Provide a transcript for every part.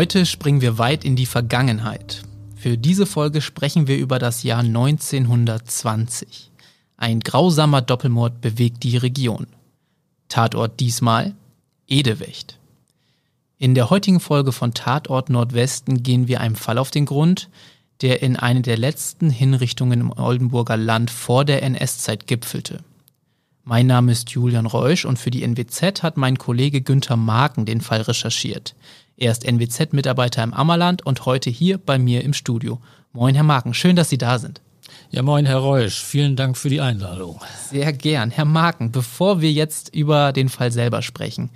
Heute springen wir weit in die Vergangenheit. Für diese Folge sprechen wir über das Jahr 1920. Ein grausamer Doppelmord bewegt die Region. Tatort diesmal Edewecht. In der heutigen Folge von Tatort Nordwesten gehen wir einem Fall auf den Grund, der in eine der letzten Hinrichtungen im Oldenburger Land vor der NS-Zeit gipfelte. Mein Name ist Julian Reusch und für die NWZ hat mein Kollege Günther Marken den Fall recherchiert. Er ist NWZ-Mitarbeiter im Ammerland und heute hier bei mir im Studio. Moin, Herr Marken, schön, dass Sie da sind. Ja, moin, Herr Reusch. Vielen Dank für die Einladung. Sehr gern. Herr Marken, bevor wir jetzt über den Fall selber sprechen,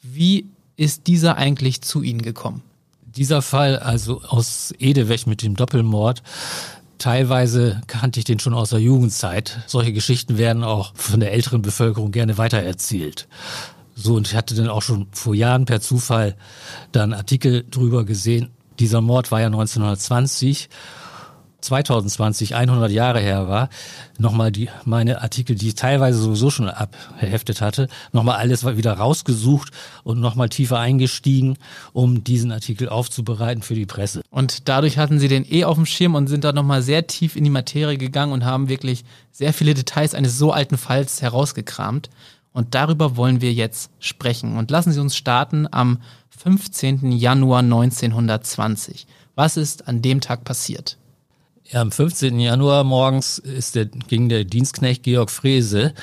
wie ist dieser eigentlich zu Ihnen gekommen? Dieser Fall, also aus Edewech mit dem Doppelmord, teilweise kannte ich den schon aus der Jugendzeit. Solche Geschichten werden auch von der älteren Bevölkerung gerne weitererzählt. So, und ich hatte dann auch schon vor Jahren per Zufall dann Artikel drüber gesehen. Dieser Mord war ja 1920 2020 100 Jahre her war, nochmal die, meine Artikel, die ich teilweise sowieso schon abheftet hatte, nochmal alles wieder rausgesucht und nochmal tiefer eingestiegen, um diesen Artikel aufzubereiten für die Presse. Und dadurch hatten Sie den eh auf dem Schirm und sind da nochmal sehr tief in die Materie gegangen und haben wirklich sehr viele Details eines so alten Falls herausgekramt. Und darüber wollen wir jetzt sprechen. Und lassen Sie uns starten am 15. Januar 1920. Was ist an dem Tag passiert? Ja, am 15. Januar morgens ist der, ging der Dienstknecht Georg Frese,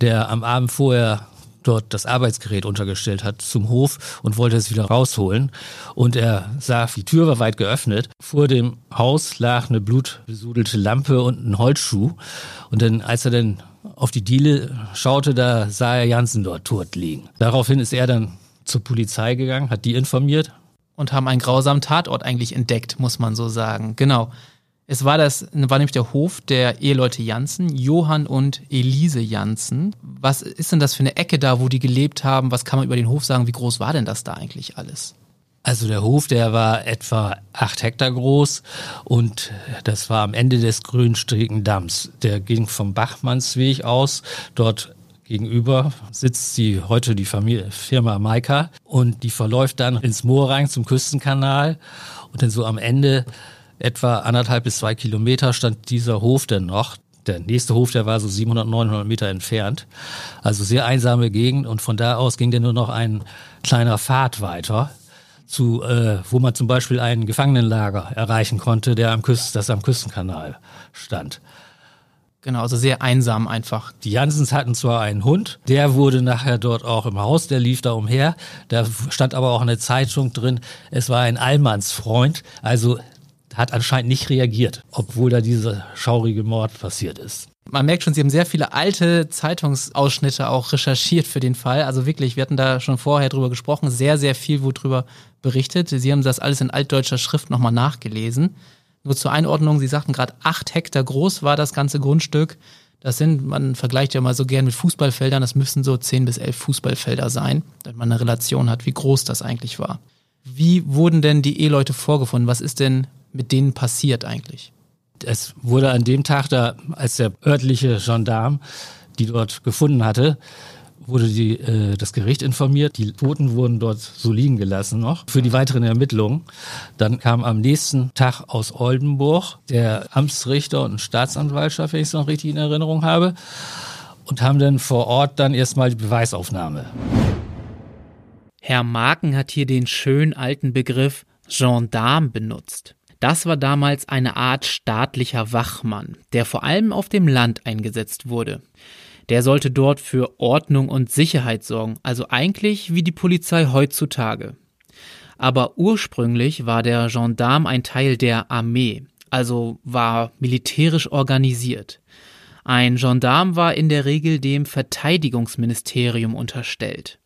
der am Abend vorher dort das Arbeitsgerät untergestellt hat, zum Hof und wollte es wieder rausholen. Und er sah, die Tür war weit geöffnet. Vor dem Haus lag eine blutbesudelte Lampe und ein Holzschuh. Und dann, als er dann auf die Diele schaute, da sah er Jansen dort tot liegen. Daraufhin ist er dann zur Polizei gegangen, hat die informiert. Und haben einen grausamen Tatort eigentlich entdeckt, muss man so sagen. Genau. Es war das, war nämlich der Hof der Eheleute Janssen, Johann und Elise Janssen. Was ist denn das für eine Ecke da, wo die gelebt haben? Was kann man über den Hof sagen? Wie groß war denn das da eigentlich alles? Also der Hof, der war etwa acht Hektar groß und das war am Ende des Grünstrigen Damms. Der ging vom Bachmannsweg aus. Dort gegenüber sitzt sie heute die Familie, Firma Maika und die verläuft dann ins Moor rein zum Küstenkanal und dann so am Ende etwa anderthalb bis zwei Kilometer stand dieser Hof denn noch. Der nächste Hof, der war so 700, 900 Meter entfernt. Also sehr einsame Gegend und von da aus ging dann nur noch ein kleiner Pfad weiter zu, äh, wo man zum Beispiel ein Gefangenenlager erreichen konnte, der am Küsten, das am Küstenkanal stand. Genau, also sehr einsam einfach. Die Jansens hatten zwar einen Hund, der wurde nachher dort auch im Haus, der lief da umher. Da stand aber auch eine Zeitung drin, es war ein Allmannsfreund. Also hat anscheinend nicht reagiert, obwohl da dieser schaurige Mord passiert ist. Man merkt schon, Sie haben sehr viele alte Zeitungsausschnitte auch recherchiert für den Fall. Also wirklich, wir hatten da schon vorher drüber gesprochen, sehr, sehr viel wurde drüber berichtet. Sie haben das alles in altdeutscher Schrift nochmal nachgelesen. Nur zur Einordnung, Sie sagten gerade, acht Hektar groß war das ganze Grundstück. Das sind, man vergleicht ja mal so gern mit Fußballfeldern, das müssen so zehn bis elf Fußballfelder sein, damit man eine Relation hat, wie groß das eigentlich war. Wie wurden denn die Eheleute vorgefunden? Was ist denn mit denen passiert eigentlich? Es wurde an dem Tag da, als der örtliche Gendarm die dort gefunden hatte, wurde die, äh, das Gericht informiert. Die Toten wurden dort so liegen gelassen noch für die weiteren Ermittlungen. Dann kam am nächsten Tag aus Oldenburg der Amtsrichter und Staatsanwaltschaft, wenn ich es noch richtig in Erinnerung habe, und haben dann vor Ort dann erstmal die Beweisaufnahme. Herr Marken hat hier den schön alten Begriff Gendarm benutzt. Das war damals eine Art staatlicher Wachmann, der vor allem auf dem Land eingesetzt wurde. Der sollte dort für Ordnung und Sicherheit sorgen, also eigentlich wie die Polizei heutzutage. Aber ursprünglich war der Gendarm ein Teil der Armee, also war militärisch organisiert. Ein Gendarm war in der Regel dem Verteidigungsministerium unterstellt.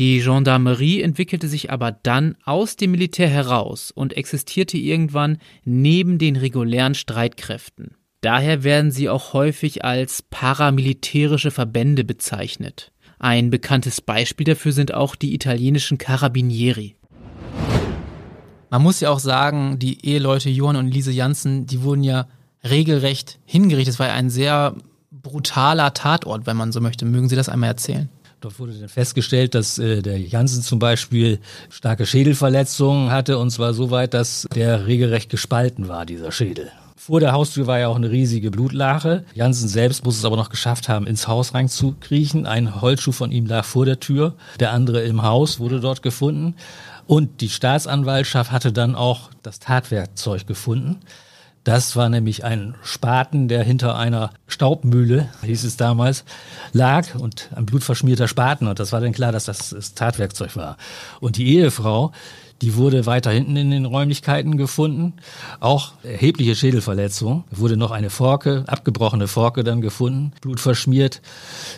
Die Gendarmerie entwickelte sich aber dann aus dem Militär heraus und existierte irgendwann neben den regulären Streitkräften. Daher werden sie auch häufig als paramilitärische Verbände bezeichnet. Ein bekanntes Beispiel dafür sind auch die italienischen Carabinieri. Man muss ja auch sagen, die Eheleute Johann und Lise Janssen, die wurden ja regelrecht hingerichtet. Es war ja ein sehr brutaler Tatort, wenn man so möchte. Mögen Sie das einmal erzählen? Dort wurde dann festgestellt, dass äh, der Jansen zum Beispiel starke Schädelverletzungen hatte und zwar so weit, dass der regelrecht gespalten war, dieser Schädel. Vor der Haustür war ja auch eine riesige Blutlache. Jansen selbst muss es aber noch geschafft haben, ins Haus reinzukriechen. Ein Holzschuh von ihm lag vor der Tür, der andere im Haus wurde dort gefunden. Und die Staatsanwaltschaft hatte dann auch das Tatwerkzeug gefunden. Das war nämlich ein Spaten, der hinter einer Staubmühle, hieß es damals, lag und ein blutverschmierter Spaten. Und das war dann klar, dass das das Tatwerkzeug war. Und die Ehefrau, die wurde weiter hinten in den Räumlichkeiten gefunden. Auch erhebliche Schädelverletzung. Wurde noch eine Forke, abgebrochene Forke dann gefunden, blutverschmiert.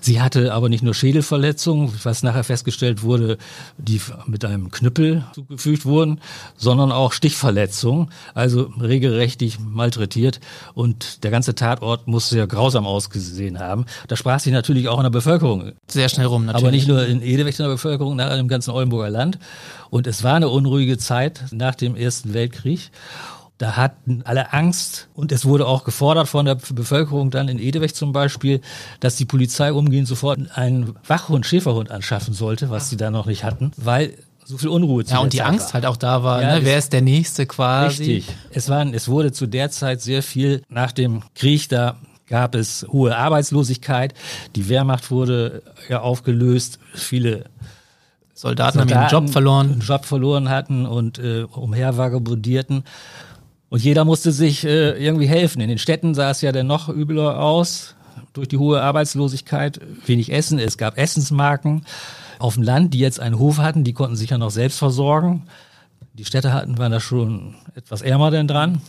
Sie hatte aber nicht nur Schädelverletzungen, was nachher festgestellt wurde, die mit einem Knüppel zugefügt wurden, sondern auch Stichverletzungen, also regelrechtig malträtiert. Und der ganze Tatort muss sehr grausam ausgesehen haben. Da sprach sich natürlich auch in der Bevölkerung. Sehr schnell rum, natürlich. Aber nicht nur in der Bevölkerung, nach dem ganzen Oldenburger Land. Und es war eine unruhige Zeit nach dem Ersten Weltkrieg. Da hatten alle Angst und es wurde auch gefordert von der Bevölkerung dann in Edewecht zum Beispiel, dass die Polizei umgehend sofort einen Wachhund, Schäferhund anschaffen sollte, was sie da noch nicht hatten, weil so viel Unruhe zu Ja, und die Zeit Angst war. halt auch da war, ja, ne? wer ist der Nächste quasi. Richtig. Es, waren, es wurde zu der Zeit sehr viel nach dem Krieg da gab es hohe Arbeitslosigkeit, die Wehrmacht wurde ja aufgelöst, viele Soldaten, Soldaten haben ihren Job verloren. Job verloren hatten und äh, umhervagabundierten. Und jeder musste sich äh, irgendwie helfen. In den Städten sah es ja dann noch übler aus. Durch die hohe Arbeitslosigkeit, wenig Essen. Es gab Essensmarken. Auf dem Land, die jetzt einen Hof hatten, die konnten sich ja noch selbst versorgen. Die Städte hatten, waren da schon etwas ärmer denn dran.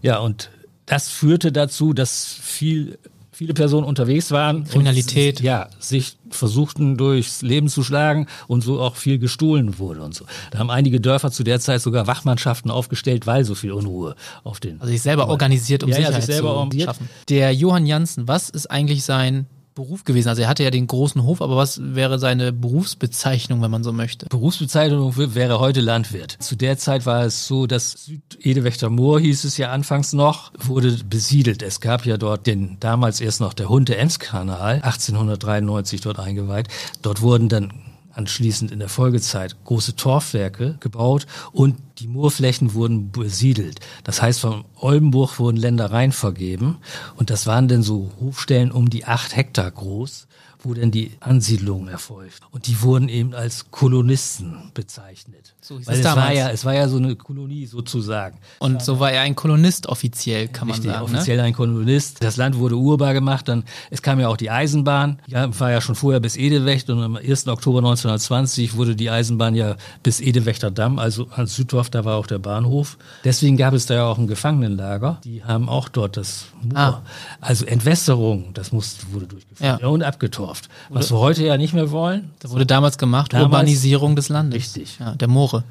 Ja, und das führte dazu, dass viel viele Personen unterwegs waren. Kriminalität. Und, ja, sich versuchten durchs Leben zu schlagen und so auch viel gestohlen wurde und so. Da haben einige Dörfer zu der Zeit sogar Wachmannschaften aufgestellt, weil so viel Unruhe auf den. Also sich selber organisiert, um ja, Sicherheit ja, sich selber zu schaffen. Der Johann Janssen, was ist eigentlich sein Beruf gewesen? Also er hatte ja den großen Hof, aber was wäre seine Berufsbezeichnung, wenn man so möchte? Berufsbezeichnung wäre heute Landwirt. Zu der Zeit war es so, dass Südedewechter Moor hieß es ja anfangs noch, wurde besiedelt. Es gab ja dort den damals erst noch der Hunde-Ems-Kanal, 1893 dort eingeweiht. Dort wurden dann anschließend in der Folgezeit große Torfwerke gebaut und die Moorflächen wurden besiedelt. Das heißt, von Oldenburg wurden Ländereien vergeben und das waren dann so Hofstellen um die acht Hektar groß wo denn die Ansiedlung erfolgt. Und die wurden eben als Kolonisten bezeichnet. So hieß Weil es, es war ja, es war ja so eine Kolonie sozusagen. Und so war er ein Kolonist offiziell, kann Richtig, man sagen. offiziell ne? ein Kolonist. Das Land wurde urbar gemacht, dann, es kam ja auch die Eisenbahn. Ja, war ja schon vorher bis Edewecht und am 1. Oktober 1920 wurde die Eisenbahn ja bis Edewechter Damm, also an Süddorf, da war auch der Bahnhof. Deswegen gab es da ja auch ein Gefangenenlager. Die haben auch dort das Moor. Ah. Also Entwässerung, das musste, wurde durchgeführt. Ja. und abgetorft. Was wir heute ja nicht mehr wollen. Das wurde damals gemacht, Damals- Urbanisierung des Landes. Richtig. Ja, der Moore.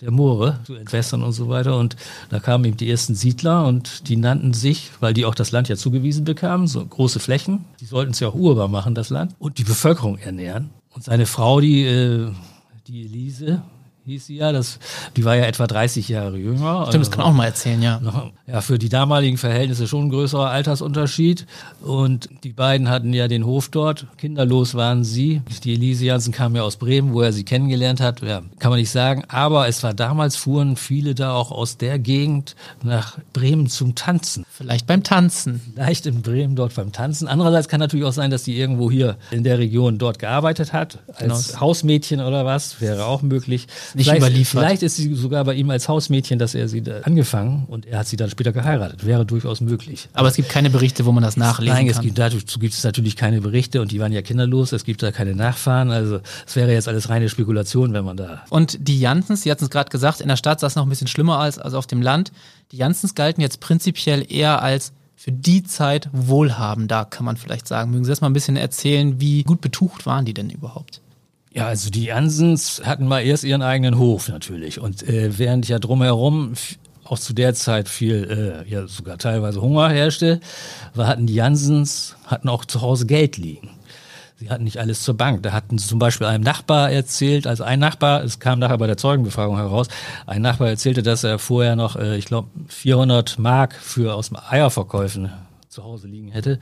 der Moore zu entwässern und so weiter. Und da kamen eben die ersten Siedler und die nannten sich, weil die auch das Land ja zugewiesen bekamen, so große Flächen. Die sollten es ja auch urbar machen, das Land, und die Bevölkerung ernähren. Und seine Frau, die, äh, die Elise, hieß sie ja, das, die war ja etwa 30 Jahre jünger. Stimmt, das kann auch mal erzählen, ja. noch- ja, für die damaligen Verhältnisse schon ein größerer Altersunterschied. Und die beiden hatten ja den Hof dort. Kinderlos waren sie. Die Elise Jansen kam ja aus Bremen, wo er sie kennengelernt hat. Ja, kann man nicht sagen. Aber es war damals, fuhren viele da auch aus der Gegend nach Bremen zum Tanzen. Vielleicht beim Tanzen. Vielleicht in Bremen dort beim Tanzen. Andererseits kann natürlich auch sein, dass die irgendwo hier in der Region dort gearbeitet hat. Als Genau. Hausmädchen oder was. Wäre auch möglich. Nicht vielleicht, überliefert. Vielleicht ist sie sogar bei ihm als Hausmädchen, dass er sie da angefangen und er hat sie dann später geheiratet. Wäre durchaus möglich. Aber es gibt keine Berichte, wo man das nachlesen Nein, es kann. gibt, dazu gibt es natürlich keine Berichte und die waren ja kinderlos. Es gibt da keine Nachfahren. Also es wäre jetzt alles reine Spekulation, wenn man da. Und die Janssens, Sie hatten es gerade gesagt, in der Stadt sah es noch ein bisschen schlimmer als, als auf dem Land. Die Janssens galten jetzt prinzipiell eher als für die Zeit wohlhabender, kann man vielleicht sagen. Mögen Sie das mal ein bisschen erzählen, wie gut betucht waren die denn überhaupt? Ja, also die Ansens hatten mal erst ihren eigenen Hof natürlich. Und äh, während ja drumherum auch zu der Zeit viel, äh, ja sogar teilweise Hunger herrschte, war, hatten die Jansens, hatten auch zu Hause Geld liegen. Sie hatten nicht alles zur Bank. Da hatten sie zum Beispiel einem Nachbar erzählt, also ein Nachbar, es kam nachher bei der Zeugenbefragung heraus, ein Nachbar erzählte, dass er vorher noch, äh, ich glaube, 400 Mark für aus dem Eierverkäufen zu Hause liegen hätte.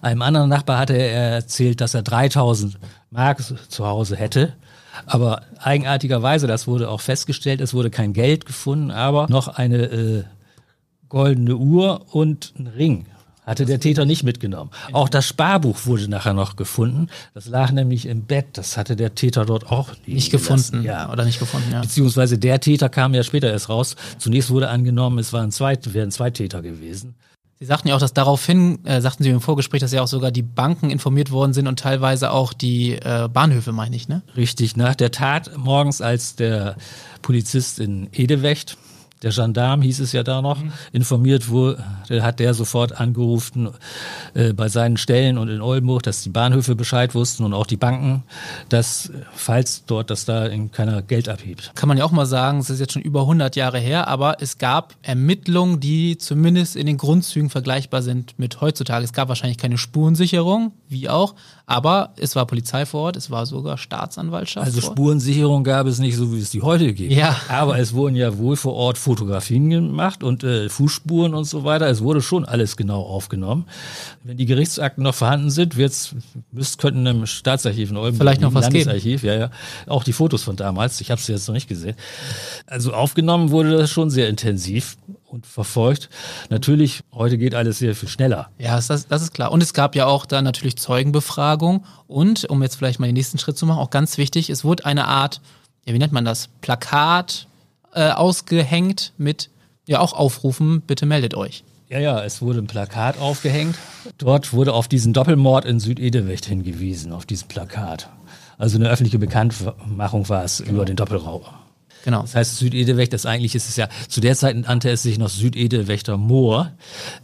Einem anderen Nachbar hatte er erzählt, dass er 3000 Mark zu Hause hätte. Aber eigenartigerweise, das wurde auch festgestellt, es wurde kein Geld gefunden, aber noch eine äh, goldene Uhr und ein Ring hatte der Täter nicht mitgenommen. Auch das Sparbuch wurde nachher noch gefunden. Das lag nämlich im Bett. Das hatte der Täter dort auch nicht gefunden. Ja. Oder nicht gefunden, ja. Beziehungsweise der Täter kam ja später erst raus. Zunächst wurde angenommen, es waren zwei, wären zwei Täter gewesen. Sie sagten ja auch, dass daraufhin, äh, sagten Sie im Vorgespräch, dass ja auch sogar die Banken informiert worden sind und teilweise auch die äh, Bahnhöfe, meine ich, ne? Richtig. Nach der Tat morgens, als der Polizist in Edewecht der Gendarm hieß es ja da noch, mhm. informiert wurde, hat der sofort angerufen äh, bei seinen Stellen und in Oldenburg, dass die Bahnhöfe Bescheid wussten und auch die Banken, dass falls dort, dass da keiner Geld abhebt. Kann man ja auch mal sagen, es ist jetzt schon über 100 Jahre her, aber es gab Ermittlungen, die zumindest in den Grundzügen vergleichbar sind mit heutzutage. Es gab wahrscheinlich keine Spurensicherung, wie auch, aber es war Polizei vor Ort, es war sogar Staatsanwaltschaft. Also Spurensicherung gab es nicht so, wie es die heute gibt. Ja. Aber es wurden ja wohl vor Ort Fotografien gemacht und äh, Fußspuren und so weiter. Es wurde schon alles genau aufgenommen. Wenn die Gerichtsakten noch vorhanden sind, wird's, müsst, könnten im Staatsarchiv in Oldenburg, Vielleicht noch was Landesarchiv, geben. ja, ja, auch die Fotos von damals. Ich habe sie jetzt noch nicht gesehen. Also aufgenommen wurde das schon sehr intensiv und verfolgt. Natürlich, heute geht alles sehr viel schneller. Ja, das, das ist klar. Und es gab ja auch da natürlich Zeugenbefragung und, um jetzt vielleicht mal den nächsten Schritt zu machen, auch ganz wichtig, es wurde eine Art, ja, wie nennt man das, Plakat äh, ausgehängt mit, ja, auch Aufrufen, bitte meldet euch. Ja, ja, es wurde ein Plakat aufgehängt. Dort wurde auf diesen Doppelmord in Südedewecht hingewiesen, auf diesem Plakat. Also eine öffentliche Bekanntmachung war es genau. über den Doppelrauber. Genau. Das heißt Südedelwächter, das eigentlich ist es ja, zu der Zeit nannte es sich noch Südedelwächter Moor.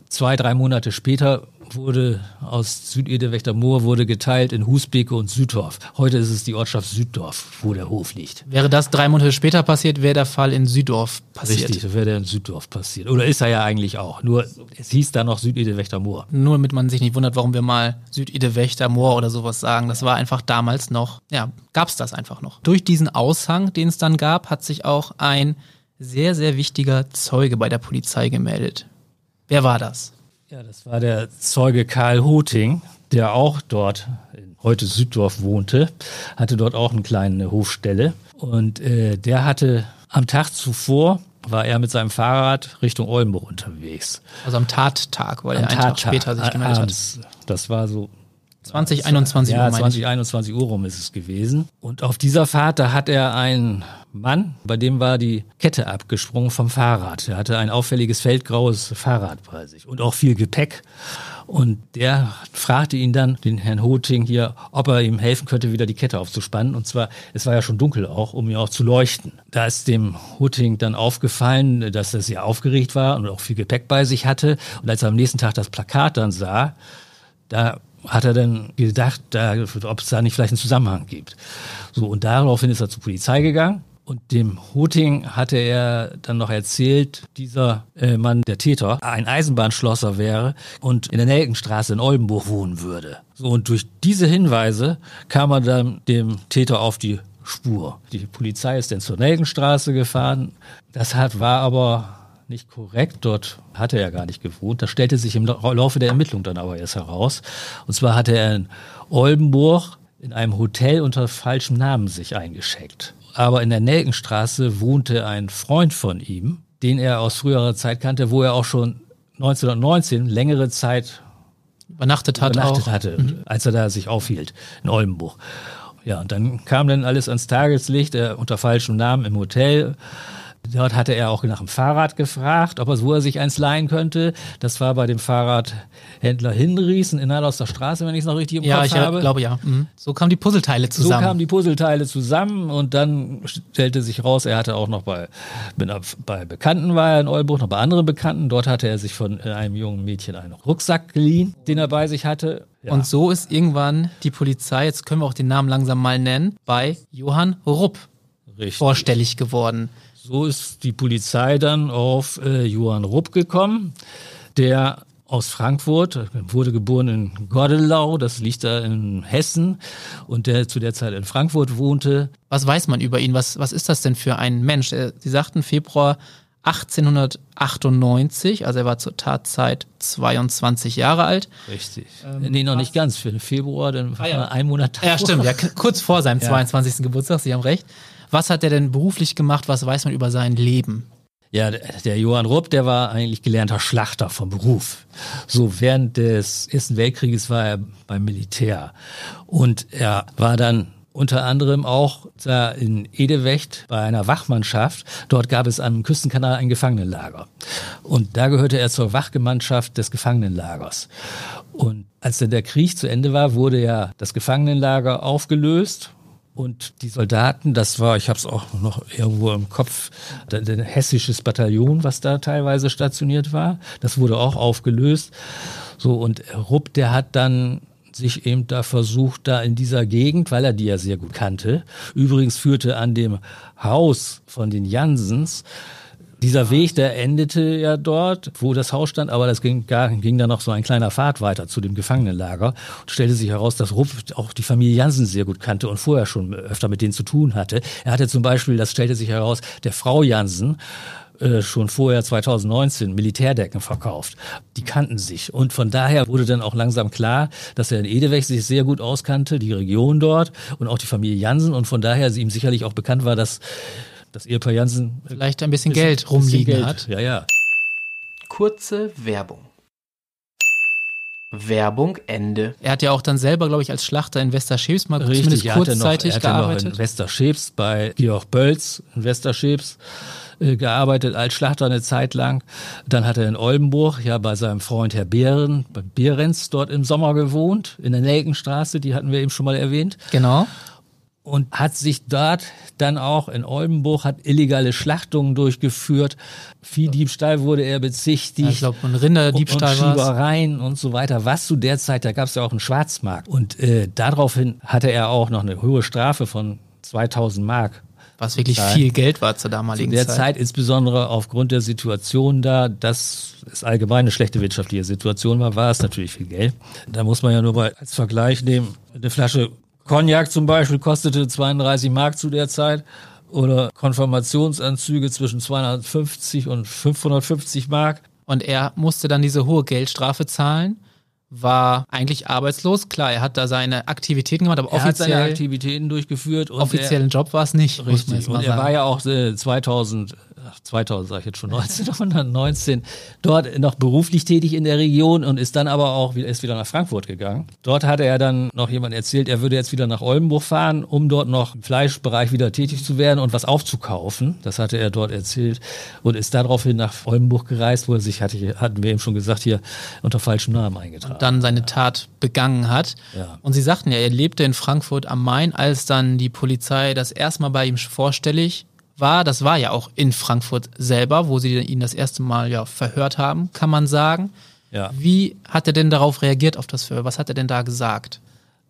Zwei, drei Monate später wurde aus Südedelwächter Moor wurde geteilt in Husbeke und Süddorf. Heute ist es die Ortschaft Süddorf, wo der Hof liegt. Wäre das drei Monate später passiert, wäre der Fall in Süddorf passiert. Richtig, wäre der in Süddorf passiert. Oder ist er ja eigentlich auch. Nur es hieß da noch Südedelwächter Moor. Nur damit man sich nicht wundert, warum wir mal Südedelwächter Moor oder sowas sagen. Das war einfach damals noch, ja, gab es das einfach noch. Durch diesen Aushang, den es dann gab, hat sich auch ein sehr, sehr wichtiger Zeuge bei der Polizei gemeldet. Wer war das? Ja, das war der Zeuge Karl Hoting, der auch dort heute Süddorf wohnte, hatte dort auch eine kleine Hofstelle. Und äh, der hatte am Tag zuvor war er mit seinem Fahrrad Richtung Oldenburg unterwegs. Also am Tattag, weil am er einen Tag später sich gemeldet abends. hat. Das war so 20, 21 ja, Uhr. Ja, 20, 21 Uhr rum ist es gewesen. Und auf dieser Fahrt, da hat er einen Mann, bei dem war die Kette abgesprungen vom Fahrrad. Er hatte ein auffälliges feldgraues Fahrrad bei sich und auch viel Gepäck. Und der fragte ihn dann, den Herrn Hoting hier, ob er ihm helfen könnte, wieder die Kette aufzuspannen. Und zwar, es war ja schon dunkel auch, um ihn auch zu leuchten. Da ist dem Hoting dann aufgefallen, dass er sehr aufgeregt war und auch viel Gepäck bei sich hatte. Und als er am nächsten Tag das Plakat dann sah, da hat er dann gedacht, da, ob es da nicht vielleicht einen Zusammenhang gibt. So, und daraufhin ist er zur Polizei gegangen. Und dem Huting hatte er dann noch erzählt, dieser äh, Mann, der Täter, ein Eisenbahnschlosser wäre und in der Nelkenstraße in Oldenburg wohnen würde. So, und durch diese Hinweise kam er dann dem Täter auf die Spur. Die Polizei ist dann zur Nelkenstraße gefahren. Das hat, war aber nicht korrekt. Dort hatte er gar nicht gewohnt. Das stellte sich im Laufe der Ermittlung dann aber erst heraus. Und zwar hatte er in Oldenburg in einem Hotel unter falschem Namen sich eingeschickt. Aber in der Nelkenstraße wohnte ein Freund von ihm, den er aus früherer Zeit kannte, wo er auch schon 1919 längere Zeit übernachtet, hat übernachtet hatte, mhm. als er da sich aufhielt in Oldenburg. Ja, und dann kam dann alles ans Tageslicht, er unter falschem Namen im Hotel Dort hatte er auch nach dem Fahrrad gefragt, ob er, wo er sich eins leihen könnte. Das war bei dem Fahrradhändler Hinriesen in aus der Straße, wenn ich es noch richtig im ja, Kopf ich habe. Ja, glaube ja. Mhm. So kamen die Puzzleteile zusammen. So kamen die Puzzleteile zusammen und dann stellte sich raus, er hatte auch noch bei, bei Bekannten war er in Oldenburg, noch bei anderen Bekannten. Dort hatte er sich von einem jungen Mädchen einen Rucksack geliehen, den er bei sich hatte. Ja. Und so ist irgendwann die Polizei, jetzt können wir auch den Namen langsam mal nennen, bei Johann Rupp Richtig. vorstellig geworden. So ist die Polizei dann auf äh, Johann Rupp gekommen, der aus Frankfurt, wurde geboren in Gordelau, das liegt da in Hessen, und der zu der Zeit in Frankfurt wohnte. Was weiß man über ihn? Was, was ist das denn für ein Mensch? Sie sagten Februar 1898, also er war zur Tatzeit 22 Jahre alt. Richtig. Ähm, nee, noch nicht ganz. Für den Februar, dann ah, ja. ein Monat davor. Ja, stimmt. Ja, kurz vor seinem ja. 22. Geburtstag, Sie haben recht. Was hat er denn beruflich gemacht? Was weiß man über sein Leben? Ja, der Johann Rupp, der war eigentlich gelernter Schlachter vom Beruf. So während des Ersten Weltkrieges war er beim Militär und er war dann unter anderem auch da in Edewecht bei einer Wachmannschaft. Dort gab es am Küstenkanal ein Gefangenenlager. Und da gehörte er zur Wachgemeinschaft des Gefangenenlagers. Und als dann der Krieg zu Ende war, wurde ja das Gefangenenlager aufgelöst und die Soldaten, das war, ich habe es auch noch irgendwo im Kopf, ein hessisches Bataillon, was da teilweise stationiert war, das wurde auch aufgelöst. So, und Rupp, der hat dann sich eben da versucht, da in dieser Gegend, weil er die ja sehr gut kannte, übrigens führte an dem Haus von den Jansens, dieser Weg, der endete ja dort, wo das Haus stand, aber das ging, ging dann noch so ein kleiner Pfad weiter zu dem Gefangenenlager und stellte sich heraus, dass Rupp auch die Familie Jansen sehr gut kannte und vorher schon öfter mit denen zu tun hatte. Er hatte zum Beispiel, das stellte sich heraus, der Frau Jansen äh, schon vorher 2019 Militärdecken verkauft. Die kannten sich. Und von daher wurde dann auch langsam klar, dass er in Edeweg sich sehr gut auskannte, die Region dort und auch die Familie Jansen. Und von daher ihm sicherlich auch bekannt war, dass das Ehepaar Jansen vielleicht ein bisschen, bisschen Geld rumliegen bisschen Geld. hat. Ja, ja. Kurze Werbung. Werbung Ende. Er hat ja auch dann selber, glaube ich, als Schlachter in Westerschebs mal Richtig, zumindest kurzzeitig er noch, er gearbeitet. Noch in Westerschebs bei Georg Bölz in Westerschebs äh, gearbeitet als Schlachter eine Zeit lang. Dann hat er in Oldenburg ja bei seinem Freund Herr Behren, bei Behrens dort im Sommer gewohnt, in der Nelkenstraße, die hatten wir eben schon mal erwähnt. Genau und hat sich dort dann auch in Oldenburg hat illegale Schlachtungen durchgeführt. Viehdiebstahl wurde er bezichtigt. Ja, ich glaube, ein Rinderdiebstahl und, und Schiebereien und so weiter. Was zu der Zeit, da gab es ja auch einen Schwarzmarkt. Und äh, daraufhin hatte er auch noch eine hohe Strafe von 2000 Mark was wirklich Zeit. viel Geld war zur damaligen Zeit. Zu der Zeit. Zeit insbesondere aufgrund der Situation da, dass es allgemein eine schlechte wirtschaftliche Situation war, war es natürlich viel Geld. Da muss man ja nur mal als Vergleich nehmen, eine Flasche Cognac zum Beispiel kostete 32 Mark zu der Zeit oder Konfirmationsanzüge zwischen 250 und 550 Mark. Und er musste dann diese hohe Geldstrafe zahlen, war eigentlich arbeitslos. Klar, er hat da seine Aktivitäten gemacht, aber er offiziell. hat seine Aktivitäten durchgeführt. Und offiziellen er, Job war es nicht. Richtig. und er war ja auch 2000 2000 sage ich jetzt schon 1919 dort noch beruflich tätig in der Region und ist dann aber auch ist wieder nach Frankfurt gegangen. Dort hatte er dann noch jemand erzählt, er würde jetzt wieder nach Oldenburg fahren, um dort noch im Fleischbereich wieder tätig zu werden und was aufzukaufen. Das hatte er dort erzählt und ist daraufhin nach Oldenburg gereist, wo er sich hatte, hatten wir eben schon gesagt hier unter falschem Namen eingetragen. Und dann seine Tat begangen hat. Ja. Und Sie sagten ja, er lebte in Frankfurt am Main, als dann die Polizei das erstmal bei ihm vorstellig war, das war ja auch in Frankfurt selber, wo sie ihn das erste Mal ja verhört haben, kann man sagen. Ja. Wie hat er denn darauf reagiert auf das Verhör? Was hat er denn da gesagt?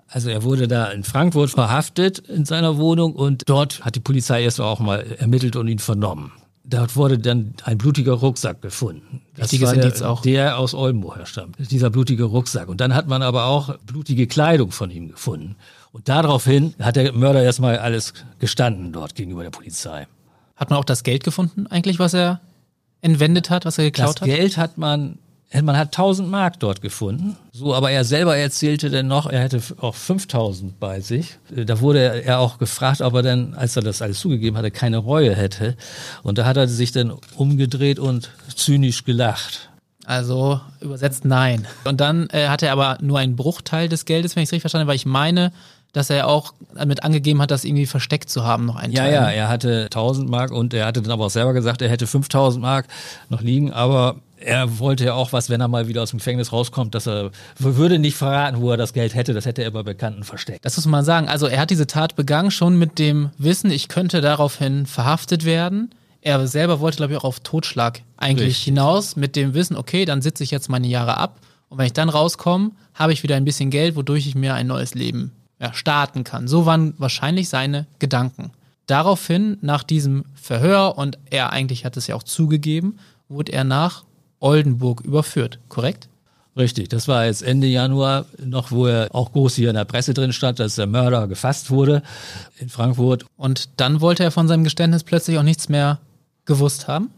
Also er wurde da in Frankfurt verhaftet in seiner Wohnung und dort hat die Polizei erst auch mal ermittelt und ihn vernommen. Dort wurde dann ein blutiger Rucksack gefunden. Das Wichtiges war der, auch. der aus Oldenburg herstammt. Dieser blutige Rucksack. Und dann hat man aber auch blutige Kleidung von ihm gefunden. Und daraufhin hat der Mörder erstmal alles gestanden dort gegenüber der Polizei. Hat man auch das Geld gefunden, eigentlich, was er entwendet hat, was er geklaut das hat? Das Geld hat man, man hat 1000 Mark dort gefunden. So, aber er selber erzählte dann noch, er hätte auch 5000 bei sich. Da wurde er auch gefragt, ob er denn, als er das alles zugegeben hatte, keine Reue hätte. Und da hat er sich dann umgedreht und zynisch gelacht. Also übersetzt nein. Und dann äh, hat er aber nur einen Bruchteil des Geldes, wenn ich es richtig verstanden habe, weil ich meine, dass er auch damit angegeben hat, das irgendwie versteckt zu haben, noch einen ja, Teil. Ja, ja, er hatte 1000 Mark und er hatte dann aber auch selber gesagt, er hätte 5000 Mark noch liegen, aber er wollte ja auch was, wenn er mal wieder aus dem Gefängnis rauskommt, dass er würde nicht verraten, wo er das Geld hätte. Das hätte er bei Bekannten versteckt. Das muss man sagen. Also er hat diese Tat begangen schon mit dem Wissen, ich könnte daraufhin verhaftet werden. Er selber wollte, glaube ich, auch auf Totschlag eigentlich Richtig. hinaus mit dem Wissen, okay, dann sitze ich jetzt meine Jahre ab und wenn ich dann rauskomme, habe ich wieder ein bisschen Geld, wodurch ich mir ein neues Leben ja, starten kann. So waren wahrscheinlich seine Gedanken. Daraufhin, nach diesem Verhör, und er eigentlich hat es ja auch zugegeben, wurde er nach Oldenburg überführt, korrekt? Richtig, das war jetzt Ende Januar noch, wo er auch groß hier in der Presse drin stand, dass der Mörder gefasst wurde in Frankfurt. Und dann wollte er von seinem Geständnis plötzlich auch nichts mehr gewusst haben?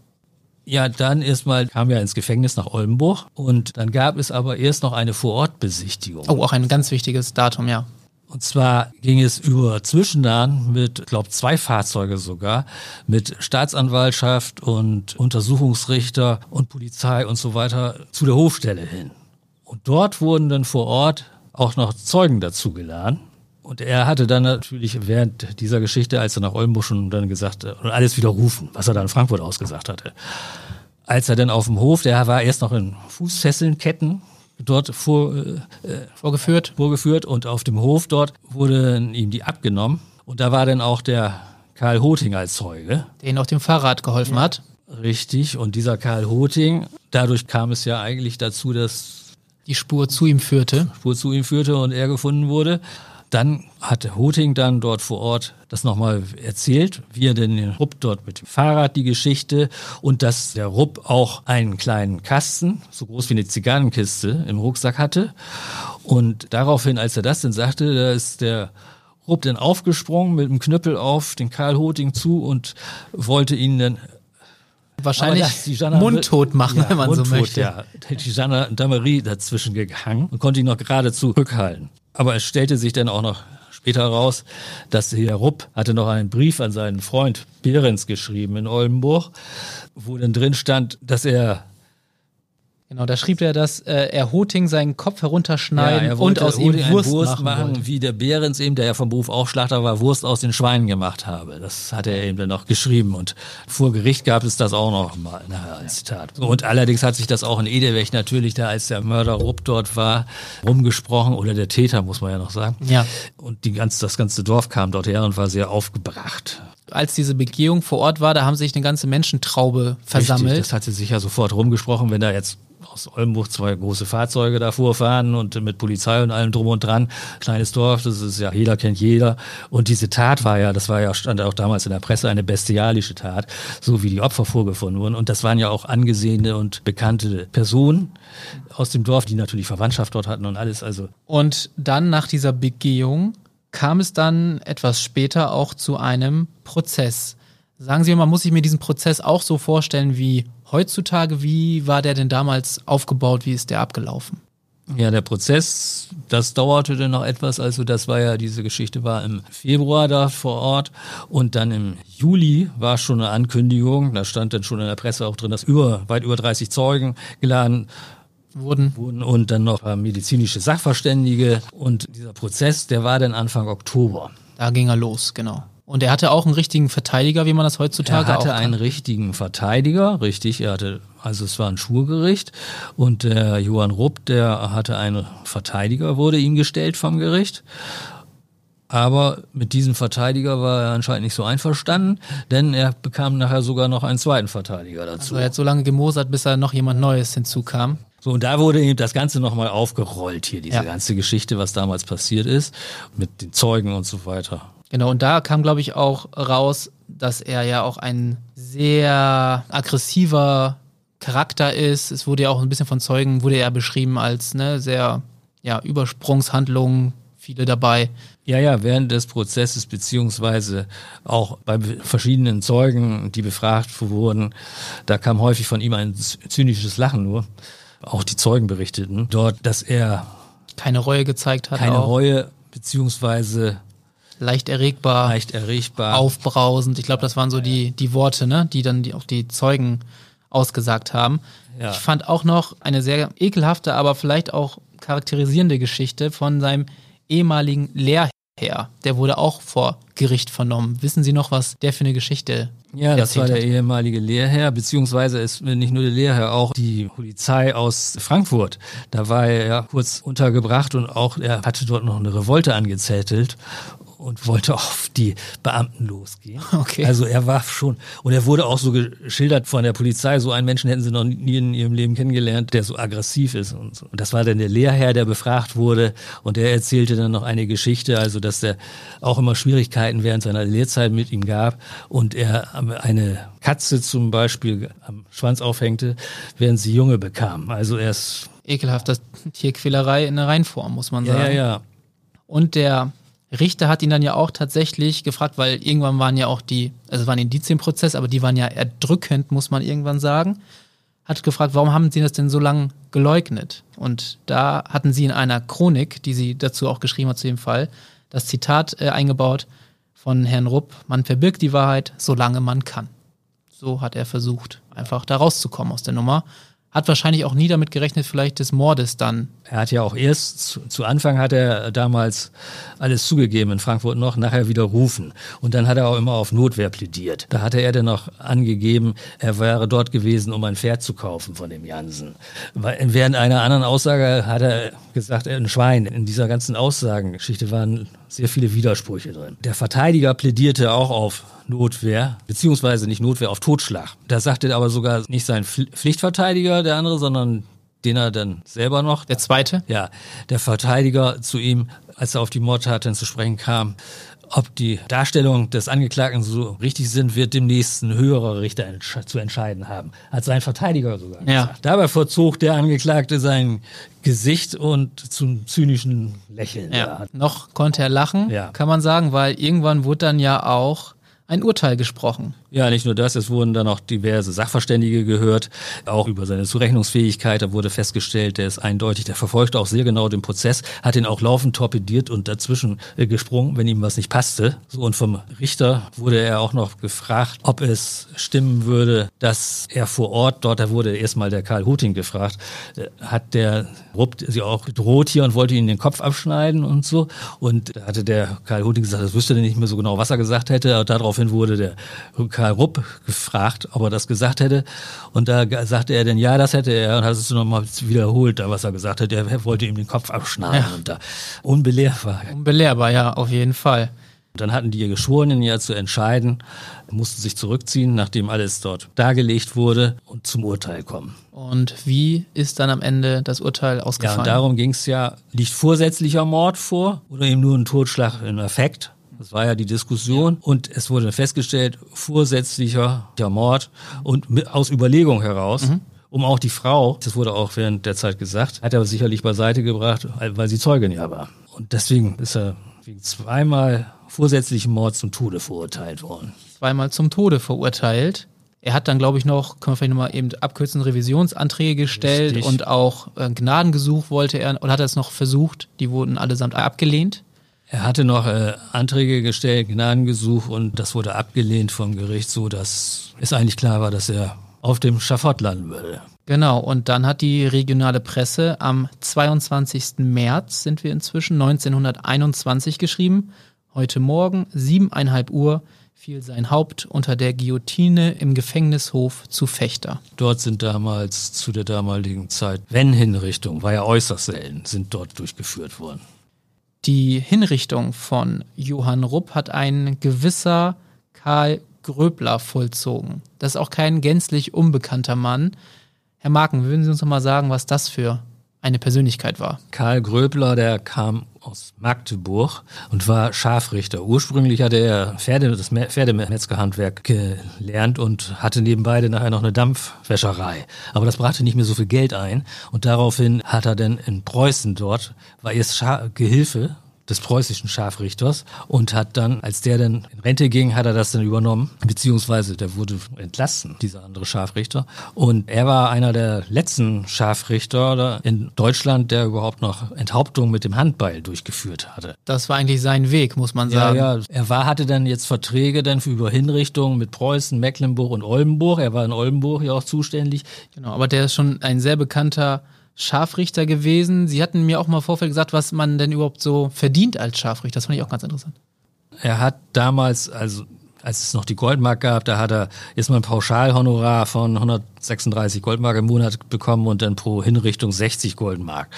Ja, dann erstmal kam er ins Gefängnis nach Oldenburg und dann gab es aber erst noch eine Vorortbesichtigung. Oh, auch ein ganz wichtiges Datum, ja. Und zwar ging es über Zwischennahen mit, glaube zwei Fahrzeuge sogar, mit Staatsanwaltschaft und Untersuchungsrichter und Polizei und so weiter zu der Hofstelle hin. Und dort wurden dann vor Ort auch noch Zeugen dazu geladen. Und er hatte dann natürlich während dieser Geschichte, als er nach Oldenburg schon dann gesagt und alles widerrufen, was er dann in Frankfurt ausgesagt hatte. Als er dann auf dem Hof, der war erst noch in Fußfesseln, Ketten, dort vor, äh, vorgeführt. vorgeführt und auf dem Hof dort wurden ihm die abgenommen. Und da war dann auch der Karl Hoting als Zeuge. Der ihn auf dem Fahrrad geholfen ja. hat. Richtig. Und dieser Karl Hoting, dadurch kam es ja eigentlich dazu, dass die Spur zu ihm führte. Spur zu ihm führte und er gefunden wurde. Dann hatte Hoting dann dort vor Ort das nochmal erzählt, wie er denn den Rupp dort mit dem Fahrrad die Geschichte und dass der Rupp auch einen kleinen Kasten, so groß wie eine Zigarrenkiste, im Rucksack hatte. Und daraufhin, als er das denn sagte, da ist der Rupp dann aufgesprungen mit dem Knüppel auf den Karl Hoting zu und wollte ihn dann wahrscheinlich mundtot machen, ja, wenn man mundtot, so möchte. Ja, die Gendarmerie dazwischen gehangen und konnte ihn noch gerade zurückhalten. Aber es stellte sich dann auch noch später raus, dass Herr Rupp hatte noch einen Brief an seinen Freund Behrens geschrieben in Oldenburg, wo dann drin stand, dass er Genau, da schrieb er, dass äh, er Hoting seinen Kopf herunterschneiden ja, und aus ihm Wurst, Wurst machen, machen wie der Behrens eben, der ja vom Beruf auch Schlachter war, Wurst aus den Schweinen gemacht habe. Das hat er eben dann noch geschrieben und vor Gericht gab es das auch noch mal na, als Zitat. Und allerdings hat sich das auch in Edelwech natürlich, da als der Mörder Rupp dort war, rumgesprochen oder der Täter, muss man ja noch sagen. Ja. Und die ganz, das ganze Dorf kam dort her und war sehr aufgebracht als diese Begehung vor Ort war, da haben sich eine ganze Menschentraube versammelt. Richtig, das hatte sich ja sofort rumgesprochen, wenn da jetzt aus Oldenburg zwei große Fahrzeuge da vorfahren und mit Polizei und allem drum und dran. Kleines Dorf, das ist ja, jeder kennt jeder. Und diese Tat war ja, das war ja, stand auch damals in der Presse, eine bestialische Tat, so wie die Opfer vorgefunden wurden. Und das waren ja auch angesehene und bekannte Personen aus dem Dorf, die natürlich Verwandtschaft dort hatten und alles. Also. Und dann nach dieser Begehung kam es dann etwas später auch zu einem Prozess. Sagen Sie mal, muss ich mir diesen Prozess auch so vorstellen wie heutzutage? Wie war der denn damals aufgebaut? Wie ist der abgelaufen? Ja, der Prozess, das dauerte dann noch etwas. Also das war ja, diese Geschichte war im Februar da vor Ort und dann im Juli war schon eine Ankündigung. Da stand dann schon in der Presse auch drin, dass über, weit über 30 Zeugen geladen wurden. wurden und dann noch medizinische Sachverständige. Und dieser Prozess, der war dann Anfang Oktober. Da ging er los, genau. Und er hatte auch einen richtigen Verteidiger, wie man das heutzutage auch Er hatte einen richtigen Verteidiger, richtig. Er hatte, also es war ein Schwurgericht und der Johann Rupp, der hatte einen Verteidiger, wurde ihm gestellt vom Gericht. Aber mit diesem Verteidiger war er anscheinend nicht so einverstanden, denn er bekam nachher sogar noch einen zweiten Verteidiger dazu. Also er hat so lange gemosert, bis er noch jemand Neues hinzukam. So, und da wurde eben das Ganze nochmal aufgerollt hier, diese ja. ganze Geschichte, was damals passiert ist, mit den Zeugen und so weiter. Genau, und da kam, glaube ich, auch raus, dass er ja auch ein sehr aggressiver Charakter ist. Es wurde ja auch ein bisschen von Zeugen, wurde er beschrieben als ne, sehr ja, Übersprungshandlungen, viele dabei. Ja, ja, während des Prozesses beziehungsweise auch bei verschiedenen Zeugen, die befragt wurden, da kam häufig von ihm ein zynisches Lachen nur. Auch die Zeugen berichteten dort, dass er keine Reue gezeigt hat. Keine auch. Reue beziehungsweise leicht erregbar, leicht erregbar, aufbrausend. Ich glaube, das waren so die, die Worte, ne, die dann die, auch die Zeugen ausgesagt haben. Ja. Ich fand auch noch eine sehr ekelhafte, aber vielleicht auch charakterisierende Geschichte von seinem ehemaligen Lehrherr. Der wurde auch vor Gericht vernommen. Wissen Sie noch, was der für eine Geschichte ja, das war der hat. ehemalige Lehrherr, beziehungsweise ist nicht nur der Lehrherr, auch die Polizei aus Frankfurt. Da war er ja kurz untergebracht und auch er hatte dort noch eine Revolte angezettelt und wollte auf die Beamten losgehen. Okay. Also er war schon, und er wurde auch so geschildert von der Polizei, so einen Menschen hätten sie noch nie in ihrem Leben kennengelernt, der so aggressiv ist und so. Und das war dann der Lehrherr, der befragt wurde und der erzählte dann noch eine Geschichte, also dass er auch immer Schwierigkeiten während seiner Lehrzeit mit ihm gab und er eine Katze zum Beispiel am Schwanz aufhängte, während sie Junge bekam. Also er ist ekelhaft, das Tierquälerei in der Reinform, muss man sagen. Ja, ja, ja. Und der Richter hat ihn dann ja auch tatsächlich gefragt, weil irgendwann waren ja auch die, also es war ein Indizienprozess, aber die waren ja erdrückend, muss man irgendwann sagen. Hat gefragt, warum haben sie das denn so lange geleugnet? Und da hatten sie in einer Chronik, die sie dazu auch geschrieben hat zu dem Fall, das Zitat äh, eingebaut von Herrn Rupp, man verbirgt die Wahrheit, solange man kann. So hat er versucht, einfach da rauszukommen aus der Nummer hat wahrscheinlich auch nie damit gerechnet, vielleicht des Mordes dann. Er hat ja auch erst, zu, Anfang hat er damals alles zugegeben in Frankfurt noch, nachher widerrufen. Und dann hat er auch immer auf Notwehr plädiert. Da hatte er dann noch angegeben, er wäre dort gewesen, um ein Pferd zu kaufen von dem Jansen. Während einer anderen Aussage hat er gesagt, ein Schwein. In dieser ganzen Aussagengeschichte waren sehr viele Widersprüche drin. Der Verteidiger plädierte auch auf Notwehr, beziehungsweise nicht Notwehr, auf Totschlag. Da sagte aber sogar nicht sein Pflichtverteidiger, der andere, sondern den er dann selber noch. Der zweite? Ja, der Verteidiger zu ihm, als er auf die Mordtat dann zu sprechen kam, ob die Darstellung des Angeklagten so richtig sind, wird demnächst ein höherer Richter entsch zu entscheiden haben. Hat sein Verteidiger sogar ja. gesagt. Dabei verzog der Angeklagte sein Gesicht und zum zynischen Lächeln. Ja. Noch konnte er lachen, ja. kann man sagen, weil irgendwann wurde dann ja auch ein Urteil gesprochen. Ja, nicht nur das, es wurden dann auch diverse Sachverständige gehört, auch über seine Zurechnungsfähigkeit. Da wurde festgestellt, der ist eindeutig, der verfolgte auch sehr genau den Prozess, hat ihn auch laufend torpediert und dazwischen äh, gesprungen, wenn ihm was nicht passte. Und vom Richter wurde er auch noch gefragt, ob es stimmen würde, dass er vor Ort dort, da wurde erstmal der Karl Huting gefragt, äh, hat der Rupp sie auch gedroht hier und wollte ihn den Kopf abschneiden und so. Und da hatte der Karl Huting gesagt, das wüsste er nicht mehr so genau, was er gesagt hätte. Und daraufhin wurde der Karl Rupp gefragt, ob er das gesagt hätte. Und da sagte er dann, ja, das hätte er und hat es nochmal wiederholt, was er gesagt hat. Er wollte ihm den Kopf abschneiden. Ja. Und da unbelehrbar. Unbelehrbar, ja, auf jeden Fall. Dann hatten die Geschworenen ja zu entscheiden, mussten sich zurückziehen, nachdem alles dort dargelegt wurde und zum Urteil kommen. Und wie ist dann am Ende das Urteil ausgefallen? Ja, darum ging es ja, liegt vorsätzlicher Mord vor oder eben nur ein Totschlag in Effekt? Das war ja die Diskussion. Und es wurde festgestellt, vorsätzlicher Mord und mit, aus Überlegung heraus. Mhm. Um auch die Frau, das wurde auch während der Zeit gesagt, hat er sicherlich beiseite gebracht, weil sie Zeugin ja war. Und deswegen ist er wegen zweimal vorsätzlichen Mord zum Tode verurteilt worden. Zweimal zum Tode verurteilt. Er hat dann, glaube ich, noch, können wir vielleicht nochmal eben abkürzen, Revisionsanträge gestellt Richtig. und auch äh, Gnadengesuch wollte er, oder hat er es noch versucht, die wurden allesamt abgelehnt. Er hatte noch äh, Anträge gestellt, Gnadengesuch und das wurde abgelehnt vom Gericht, so dass es eigentlich klar war, dass er auf dem Schafott landen würde. Genau, und dann hat die regionale Presse am 22. März, sind wir inzwischen, 1921 geschrieben, heute Morgen, siebeneinhalb Uhr, fiel sein Haupt unter der Guillotine im Gefängnishof zu Fechter. Dort sind damals zu der damaligen Zeit Wenn-Hinrichtungen, war ja äußerst selten, sind dort durchgeführt worden. Die Hinrichtung von Johann Rupp hat ein gewisser Karl Gröbler vollzogen. Das ist auch kein gänzlich unbekannter Mann. Herr Marken, würden Sie uns noch mal sagen, was das für eine Persönlichkeit war? Karl Gröbler, der kam aus Magdeburg und war Scharfrichter. Ursprünglich hatte er Pferde, das Pferdemetzgerhandwerk gelernt und hatte nebenbei nachher noch eine Dampfwäscherei. Aber das brachte nicht mehr so viel Geld ein und daraufhin hat er dann in Preußen dort, war erst Schar Gehilfe des preußischen Scharfrichters und hat dann, als der dann in Rente ging, hat er das dann übernommen, beziehungsweise der wurde entlassen, dieser andere Scharfrichter. Und er war einer der letzten Scharfrichter in Deutschland, der überhaupt noch Enthauptung mit dem Handbeil durchgeführt hatte. Das war eigentlich sein Weg, muss man sagen. Ja, ja. Er war, hatte dann jetzt Verträge dann für über Hinrichtungen mit Preußen, Mecklenburg und Oldenburg. Er war in Oldenburg ja auch zuständig. Genau, aber der ist schon ein sehr bekannter Scharfrichter gewesen. Sie hatten mir auch mal Vorfeld gesagt, was man denn überhaupt so verdient als Scharfrichter. Das fand ich auch ganz interessant. Er hat damals, also als es noch die Goldmark gab, da hat er erstmal ein Pauschalhonorar von 136 Goldmark im Monat bekommen und dann pro Hinrichtung 60 Goldmark.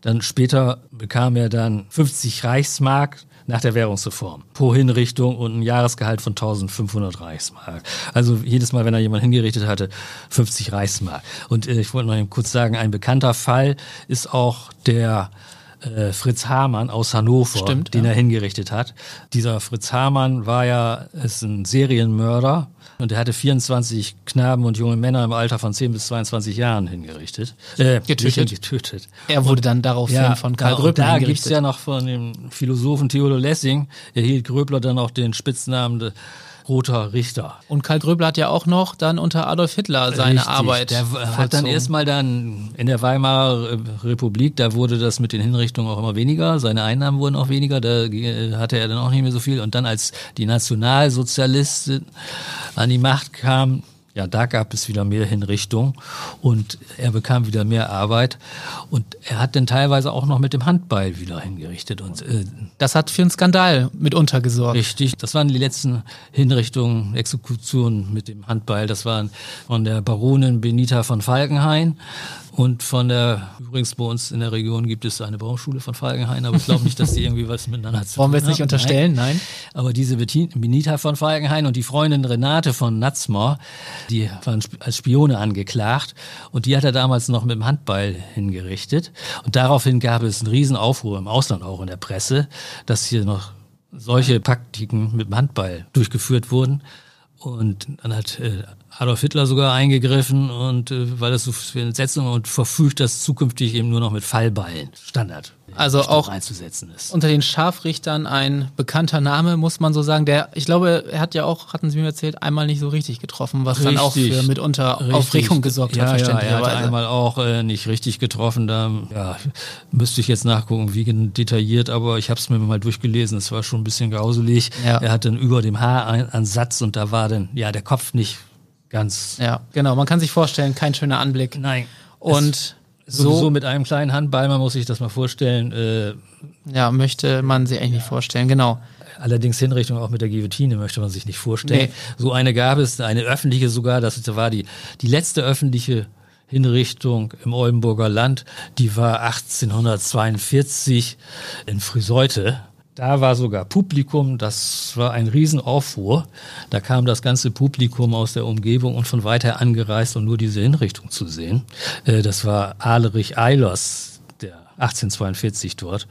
Dann später bekam er dann 50 Reichsmark nach der Währungsreform pro Hinrichtung und ein Jahresgehalt von 1500 Reichsmark. Also jedes Mal, wenn er jemanden hingerichtet hatte, 50 Reichsmark. Und äh, ich wollte noch kurz sagen, ein bekannter Fall ist auch der äh, Fritz Hamann aus Hannover, Stimmt, den ja. er hingerichtet hat. Dieser Fritz Hamann war ja ist ein Serienmörder und er hatte 24 Knaben und junge Männer im Alter von 10 bis 22 Jahren hingerichtet. Äh, getötet. getötet. Er wurde dann daraufhin Ja, von Karl Gröbler Da gibt's hingerichtet. ja noch von dem Philosophen Theodor Lessing, erhielt Gröbler dann auch den Spitznamen Roter Richter. Und Karl Gröbler hat ja auch noch dann unter Adolf Hitler seine Richtig. Arbeit Der hat dann vollzogen. erstmal dann in der Weimarer Republik, da wurde das mit den Hinrichtungen auch immer weniger, seine Einnahmen wurden auch weniger, da hatte er dann auch nicht mehr so viel. Und dann als die Nationalsozialisten an die Macht kamen, ja, da gab es wieder mehr Hinrichtungen und er bekam wieder mehr Arbeit und er hat dann teilweise auch noch mit dem Handbeil wieder hingerichtet und äh, Das hat für einen Skandal mitunter gesorgt. Richtig, das waren die letzten Hinrichtungen, Exekutionen mit dem Handbeil. Das waren von der Baronin Benita von Falkenhayn und von der, übrigens bei uns in der Region gibt es eine Baumschule von Falkenhayn, aber ich glaube nicht, dass die irgendwie was miteinander zu Wollen wir tun jetzt nicht haben. unterstellen? Nein. Aber diese Benita von Falkenhayn und die Freundin Renate von Natzmor, die waren als Spione angeklagt und die hat er damals noch mit dem Handball hingerichtet. Und daraufhin gab es einen riesen Aufruhr im Ausland, auch in der Presse, dass hier noch solche Praktiken mit dem Handball durchgeführt wurden. Und dann hat äh, Adolf Hitler sogar eingegriffen und äh, weil das so für Entsetzung und verfügt, dass zukünftig eben nur noch mit Fallballen Standard Also auch einzusetzen ist. unter den Scharfrichtern ein bekannter Name, muss man so sagen. Der, ich glaube, er hat ja auch, hatten Sie mir erzählt, einmal nicht so richtig getroffen, was dann auch Richtig. für mitunter Richtig. Aufregung gesorgt ja, hat, Ja, er hat einmal auch äh, nicht richtig getroffen. Da ja, müsste ich jetzt nachgucken, wie detailliert, aber ich habe es mir mal durchgelesen. Es war schon ein bisschen grauselig. Ja. Er hat dann über dem Haaransatz und da war dann ja der Kopf nicht ganz. ja, genau. Man kann sich vorstellen, kein schöner Anblick. Nein. Und So mit einem kleinen Handball, man muss sich das mal vorstellen. Äh, ja, möchte man sich eigentlich nicht vorstellen. Genau. Allerdings Hinrichtung auch mit der Guillotine möchte man sich nicht vorstellen. Nee. So eine gab es, eine öffentliche sogar, das war die, die letzte öffentliche Hinrichtung im Oldenburger Land, die war 1842 in Friseute. Da war sogar Publikum, das war ein Riesenaufruhr. Da kam das ganze Publikum aus der Umgebung und von weiter angereist, um nur diese Hinrichtung zu sehen. Äh, Das war Alerich Eilers, der 1842 dort,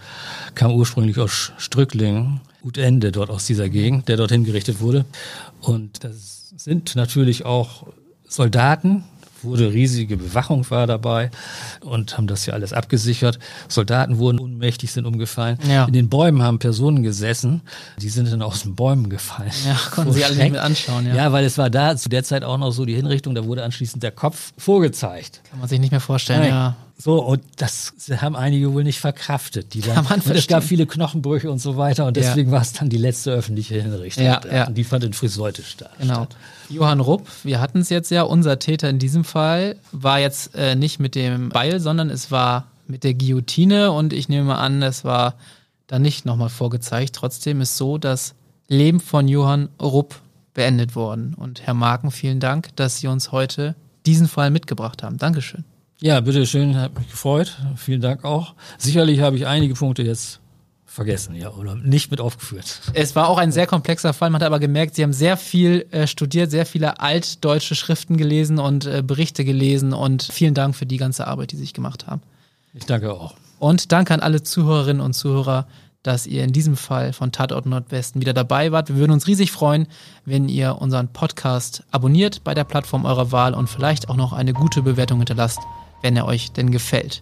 kam ursprünglich aus Strücklingen, Utende, dort aus dieser Gegend, der dort hingerichtet wurde. Und das sind natürlich auch Soldaten, wurde riesige Bewachung war dabei und haben das ja alles abgesichert. Soldaten wurden ohnmächtig, sind umgefallen. Ja. In den Bäumen haben Personen gesessen, die sind dann aus den Bäumen gefallen. Ja, konnten sie alle nicht mit anschauen, ja. Ja, weil es war da zu der Zeit auch noch so die Hinrichtung, da wurde anschließend der Kopf vorgezeigt. Kann man sich nicht mehr vorstellen, ja. So, und das haben einige wohl nicht verkraftet. Die man und es gab viele Knochenbrüche und so weiter. Und Ja. deswegen war es dann die letzte öffentliche Hinrichtung. Ja, ja. Und die fand in Friseute statt. Genau. Johann Rupp, wir hatten es jetzt ja, unser Täter in diesem Fall war jetzt äh, nicht mit dem Beil, sondern es war mit der Guillotine und ich nehme an, es war dann nicht nochmal vorgezeigt. Trotzdem ist so das Leben von Johann Rupp beendet worden. Und Herr Marken, vielen Dank, dass Sie uns heute diesen Fall mitgebracht haben. Dankeschön. Ja, bitteschön, hat mich gefreut. Vielen Dank auch. Sicherlich habe ich einige Punkte jetzt vergessen, ja, oder nicht mit aufgeführt. Es war auch ein sehr komplexer Fall. Man hat aber gemerkt, Sie haben sehr viel äh, studiert, sehr viele altdeutsche Schriften gelesen und äh, Berichte gelesen. Und vielen Dank für die ganze Arbeit, die Sie sich gemacht haben. Ich danke auch. Und danke an alle Zuhörerinnen und Zuhörer, dass ihr in diesem Fall von Tatort Nordwesten wieder dabei wart. Wir würden uns riesig freuen, wenn ihr unseren Podcast abonniert bei der Plattform eurer Wahl und vielleicht auch noch eine gute Bewertung hinterlasst, wenn er euch denn gefällt.